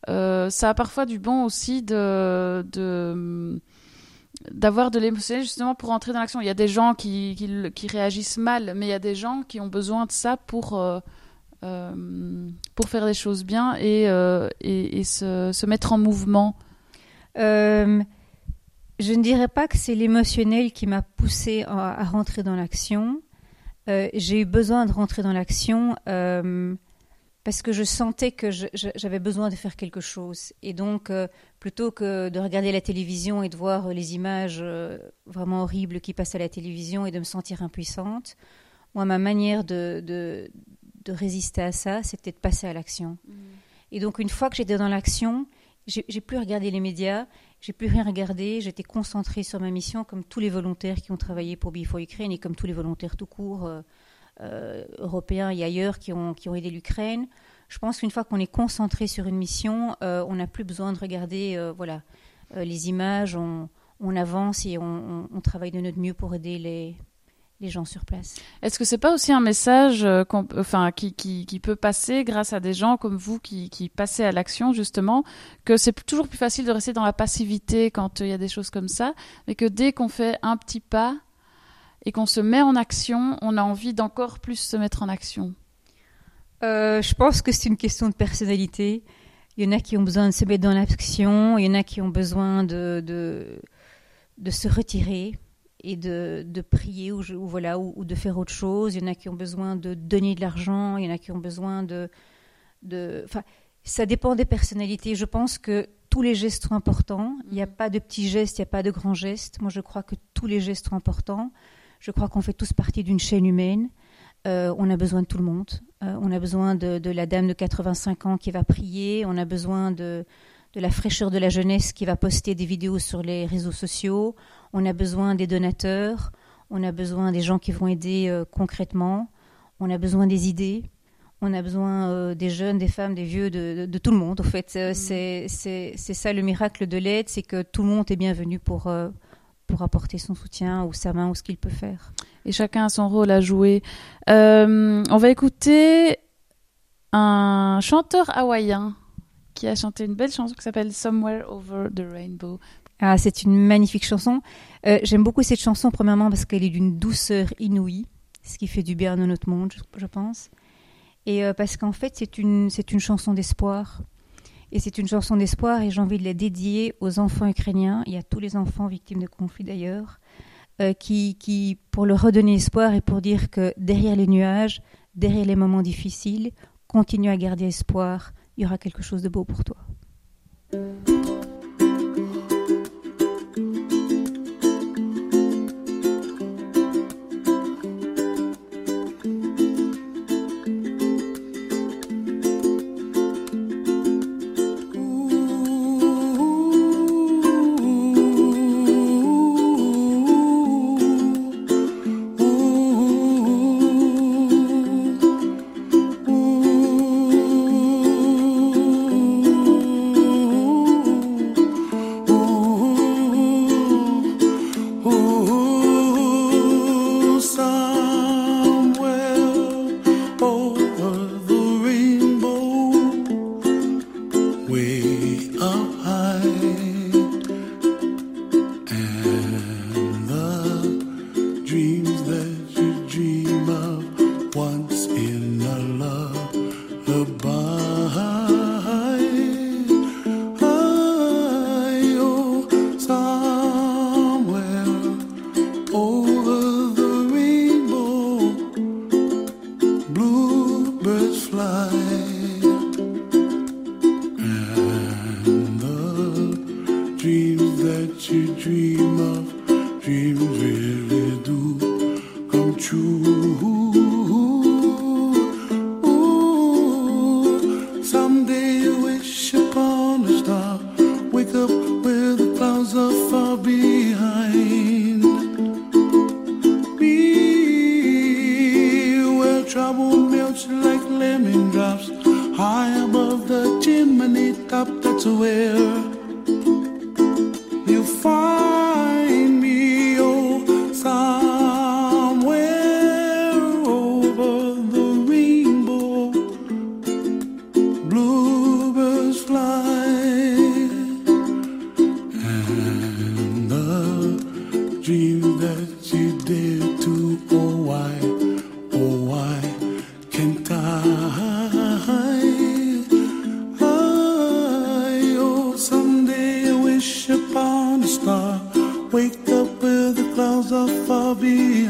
Ça a parfois du bon aussi de, d'avoir de l'émotionnel justement pour entrer dans l'action. Il y a des gens qui, qui, réagissent mal, mais il y a des gens qui ont besoin de ça pour, pour faire les choses bien et, et, se, se, mettre en mouvement. Je ne dirais pas que c'est l'émotionnel qui m'a poussé à, à, rentrer dans l'action. J'ai eu besoin de rentrer dans l'action parce que je sentais que j'avais besoin de faire quelque chose. Et donc, euh, plutôt que de regarder la télévision et de voir les images euh, vraiment horribles qui passent à la télévision et de me sentir impuissante, moi, ma manière de, de, résister à ça, c'était de passer à l'action. Mmh. Et donc, une fois que j'étais dans l'action, j'ai plus regardé les médias, j'ai plus rien regardé, j'étais concentrée sur ma mission, comme tous les volontaires qui ont travaillé pour Before Ukraine et comme tous les volontaires tout court. Euh, euh, européens et ailleurs qui ont, aidé l'Ukraine. Je pense qu'une fois qu'on est concentré sur une mission, euh, on n'a plus besoin de regarder voilà, les images, on, avance et on, travaille de notre mieux pour aider les, les gens sur place. Est-ce que c'est pas aussi un message enfin, qui, qui, qui, peut passer grâce à des gens comme vous qui, qui passez à l'action justement, que c'est toujours plus facile de rester dans la passivité quand il y a des choses comme ça, mais que dès qu'on fait un petit pas, et qu'on se met en action, on a envie d'encore plus se mettre en action? Euh, Je pense que c'est une question de personnalité. Il y en a qui ont besoin de se mettre dans l'action, il y en a qui ont besoin de, de, de se retirer et de, de prier ou, voilà, ou, de faire autre chose. Il y en a qui ont besoin de donner de l'argent, il y en a qui ont besoin de... de enfin, ça dépend des personnalités. Je pense que tous les gestes sont importants. Il n'y a mm. pas de petits gestes, il n'y a pas de grands gestes. Moi, je crois que tous les gestes sont importants. Je crois qu'on fait tous partie d'une chaîne humaine. Euh, on a besoin de tout le monde. Euh, on a besoin de, la dame de 85 ans qui va prier. On a besoin de, la fraîcheur de la jeunesse qui va poster des vidéos sur les réseaux sociaux. On a besoin des donateurs. On a besoin des gens qui vont aider euh, concrètement. On a besoin des idées. On a besoin des jeunes, des femmes, des vieux, de, tout le monde. En fait, mm. c'est ça le miracle de l'aide, c'est que tout le monde est bienvenu pour, pour apporter son soutien ou sa main ou ce qu'il peut faire. Et chacun a son rôle à jouer. Euh, on va écouter un chanteur hawaïen qui a chanté une belle chanson qui s'appelle Somewhere Over the Rainbow. Ah, c'est une magnifique chanson. Euh, j'aime beaucoup cette chanson, premièrement parce qu'elle est d'une douceur inouïe, ce qui fait du bien à notre monde, je, pense. Et euh, parce qu'en fait, c'est une, une chanson d'espoir. Et c'est une chanson d'espoir et j'ai envie de la dédier aux enfants ukrainiens et à tous les enfants victimes de conflits d'ailleurs, euh, qui, qui, pour leur redonner espoir et pour dire que derrière les nuages, derrière les moments difficiles, continue à garder espoir, il y aura quelque chose de beau pour toi.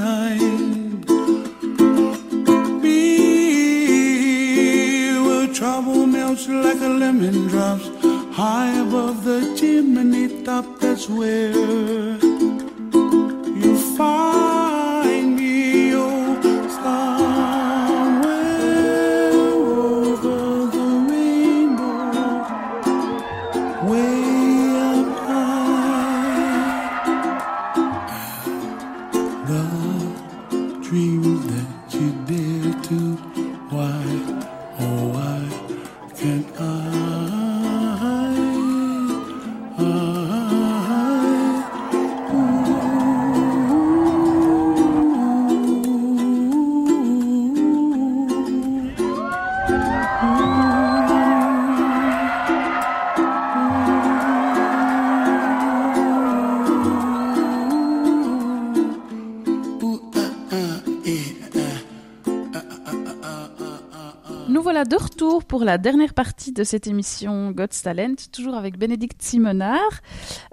Behind. Where trouble melts like a lemon drops high above the chimney top. That's where la dernière partie de cette émission God's Talent, toujours avec Bénédicte Simonard.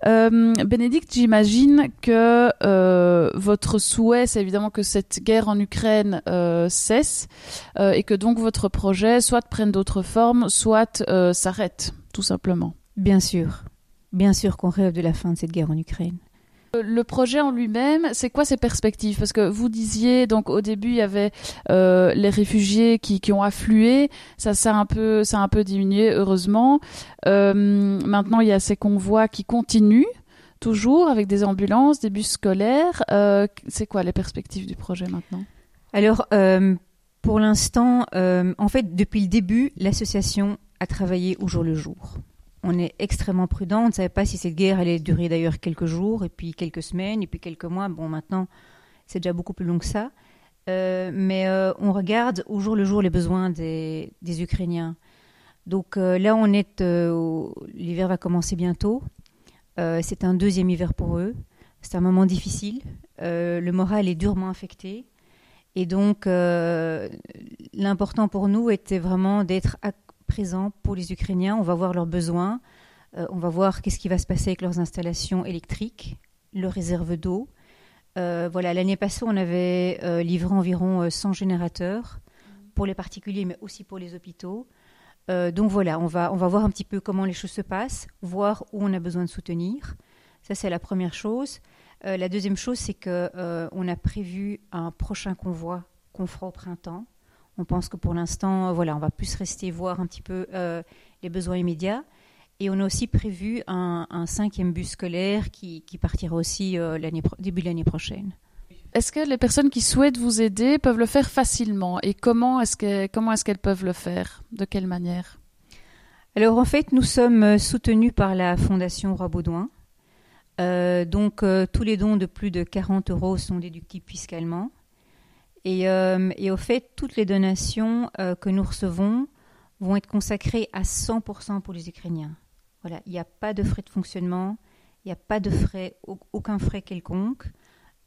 Euh, Bénédicte, j'imagine que euh, votre souhait, c'est évidemment que cette guerre en Ukraine euh, cesse et que donc votre projet soit prenne d'autres formes, soit s'arrête, tout simplement. Bien sûr. Bien sûr qu'on rêve de la fin de cette guerre en Ukraine. Euh, Le projet en lui-même, c'est quoi ses perspectives? Parce que vous disiez, donc au début, il y avait euh, les réfugiés qui, qui ont afflué, ça, ça, a un peu, ça un peu diminué, heureusement. Euh, maintenant, il y a ces convois qui continuent, toujours, avec des ambulances, des bus scolaires. C'est quoi les perspectives du projet maintenant? Alors, pour l'instant, en fait, depuis le début, l'association a travaillé au jour le jour. On est extrêmement prudent. On ne savait pas si cette guerre allait durer d'ailleurs quelques jours, et puis quelques semaines, et puis quelques mois. Bon, maintenant, c'est déjà beaucoup plus long que ça. Euh, mais euh, on regarde au jour le jour les besoins des, Ukrainiens. Donc euh, là, on est, l'hiver va commencer bientôt. C'est un deuxième hiver pour eux. C'est un moment difficile. Le moral est durement affecté. Et donc, l'important pour nous était vraiment d'être présent pour les Ukrainiens. On va voir leurs besoins. Euh, on va voir qu'est-ce qui va se passer avec leurs installations électriques, leurs réserves d'eau. Euh, voilà, l'année passée, on avait euh, livré environ euh, 100 générateurs pour les particuliers, mais aussi pour les hôpitaux. Donc voilà, on va, on va voir un petit peu comment les choses se passent, voir où on a besoin de soutenir. Ça, c'est la première chose. La deuxième chose, c'est euh, on a prévu un prochain convoi qu'on fera au printemps. On pense que pour l'instant, euh, voilà, on va plus rester voir un petit peu euh, les besoins immédiats. Et on a aussi prévu un, un cinquième bus scolaire qui, qui partira aussi euh, début de l'année prochaine. Est-ce que les personnes qui souhaitent vous aider peuvent le faire facilement? Et comment est-ce qu'elles peuvent le faire? De quelle manière? Alors en fait, nous sommes soutenus par la Fondation Roi Baudouin. Euh, donc euh, tous les dons de plus de 40 euros sont déductibles fiscalement. Et, euh, et au fait, toutes les donations euh, que nous recevons vont être consacrées à 100% pour les Ukrainiens. Voilà, il n'y a pas de frais de fonctionnement, il n'y a pas de frais, au- aucun frais quelconque.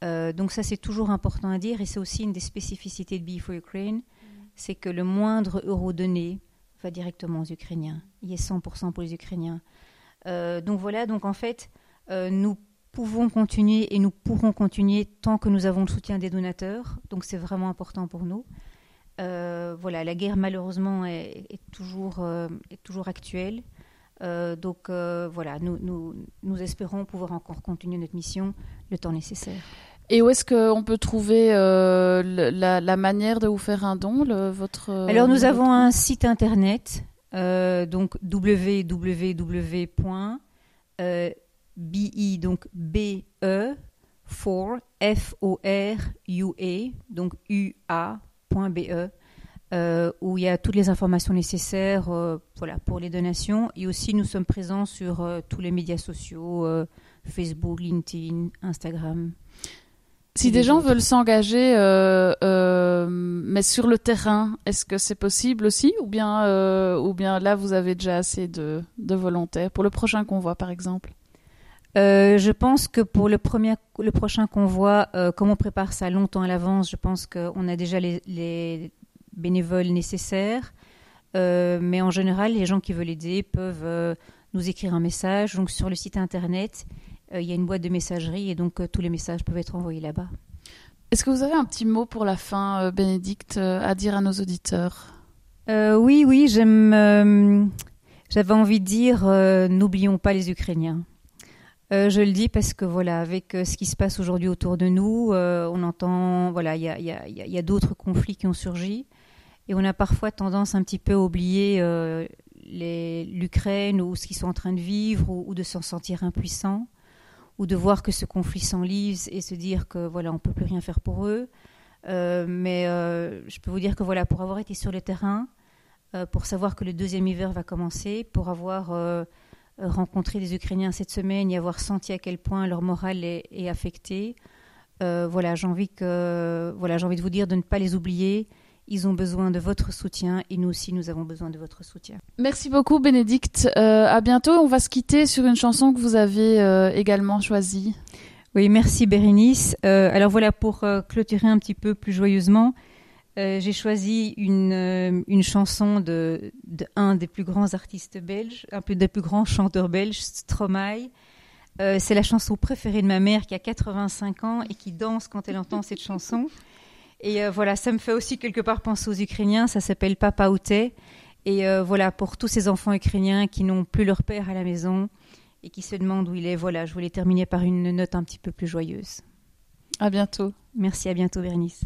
Euh, donc ça, c'est toujours important à dire et c'est aussi une des spécificités de Be for Ukraine, c'est que le moindre euro donné va directement aux Ukrainiens. Il est 100% pour les Ukrainiens. Donc voilà, donc en fait, nous pouvons continuer et nous pourrons continuer tant que nous avons le soutien des donateurs. Donc c'est vraiment important pour nous. Euh, voilà, la guerre malheureusement est, est toujours, euh, est toujours actuelle. Euh, donc voilà, nous, nous, nous espérons pouvoir encore continuer notre mission le temps nécessaire. Et où est-ce qu'on peut trouver la, la manière de vous faire un don, le, votre Alors nous votre- avons un site internet, donc www.be donc B E for F O R U E donc U A.be euh, où il y a toutes les informations nécessaires euh, voilà pour les donations. Et aussi nous sommes présents sur euh, tous les médias sociaux euh, Facebook, LinkedIn, Instagram. Si des gens veulent s'engager, euh, euh, mais sur le terrain, est-ce que c'est possible aussi, ou bien, euh, ou bien là vous avez déjà assez de, de volontaires pour le prochain convoi, par exemple? Euh, je pense que pour le, premier, le prochain convoi, euh, comme on prépare ça longtemps à l'avance, je pense qu'on a déjà les, bénévoles nécessaires. Euh, mais en général, les gens qui veulent aider peuvent nous écrire un message. Donc sur le site internet, il y a une boîte de messagerie et donc tous les messages peuvent être envoyés là-bas. Est-ce que vous avez un petit mot pour la fin, Bénédicte, à dire à nos auditeurs? Oui, oui, j'aime. J'avais envie de dire, n'oublions pas les Ukrainiens. Euh, je le dis parce que voilà, avec euh, ce qui se passe aujourd'hui autour de nous, euh, on entend, voilà, il y a, d'autres conflits qui ont surgi, et on a parfois tendance un petit peu à oublier l'Ukraine ou ce qu'ils sont en train de vivre, ou, de s'en sentir impuissant, ou de voir que ce conflit s'enlise et se dire que voilà, on peut plus rien faire pour eux. mais je peux vous dire que voilà, pour avoir été sur le terrain, pour savoir que le deuxième hiver va commencer, pour avoir rencontrer des Ukrainiens cette semaine et avoir senti à quel point leur morale est, affectée. Euh, voilà, j'ai envie que voilà, j'ai envie de vous dire de ne pas les oublier. Ils ont besoin de votre soutien et nous aussi nous avons besoin de votre soutien. Merci beaucoup Bénédicte. Euh, à bientôt. On va se quitter sur une chanson que vous avez également choisie. Oui, merci Bérénice. alors voilà pour clôturer un petit peu plus joyeusement. Euh, j'ai choisi une, euh, une chanson de, de, un des plus grands artistes belges, un peu des plus grands chanteurs belges, Stromae. Euh, c'est la chanson préférée de ma mère qui a 85 ans et qui danse quand elle entend cette chanson. Et voilà, ça me fait aussi quelque part penser aux Ukrainiens. Ça s'appelle Papa Outé. Et voilà, pour tous ces enfants ukrainiens qui n'ont plus leur père à la maison et qui se demandent où il est, voilà, je voulais terminer par une note un petit peu plus joyeuse. À bientôt. Merci, à bientôt, Bernice.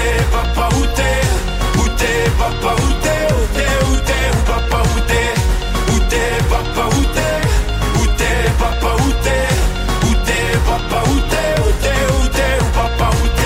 t'es, où t'es Où t'es, où t'es Où t'es, où t'es, où t'es Où t'es, papa où t'es Où t'es, papa où t'es Où t'es, où t'es, où papa où t'es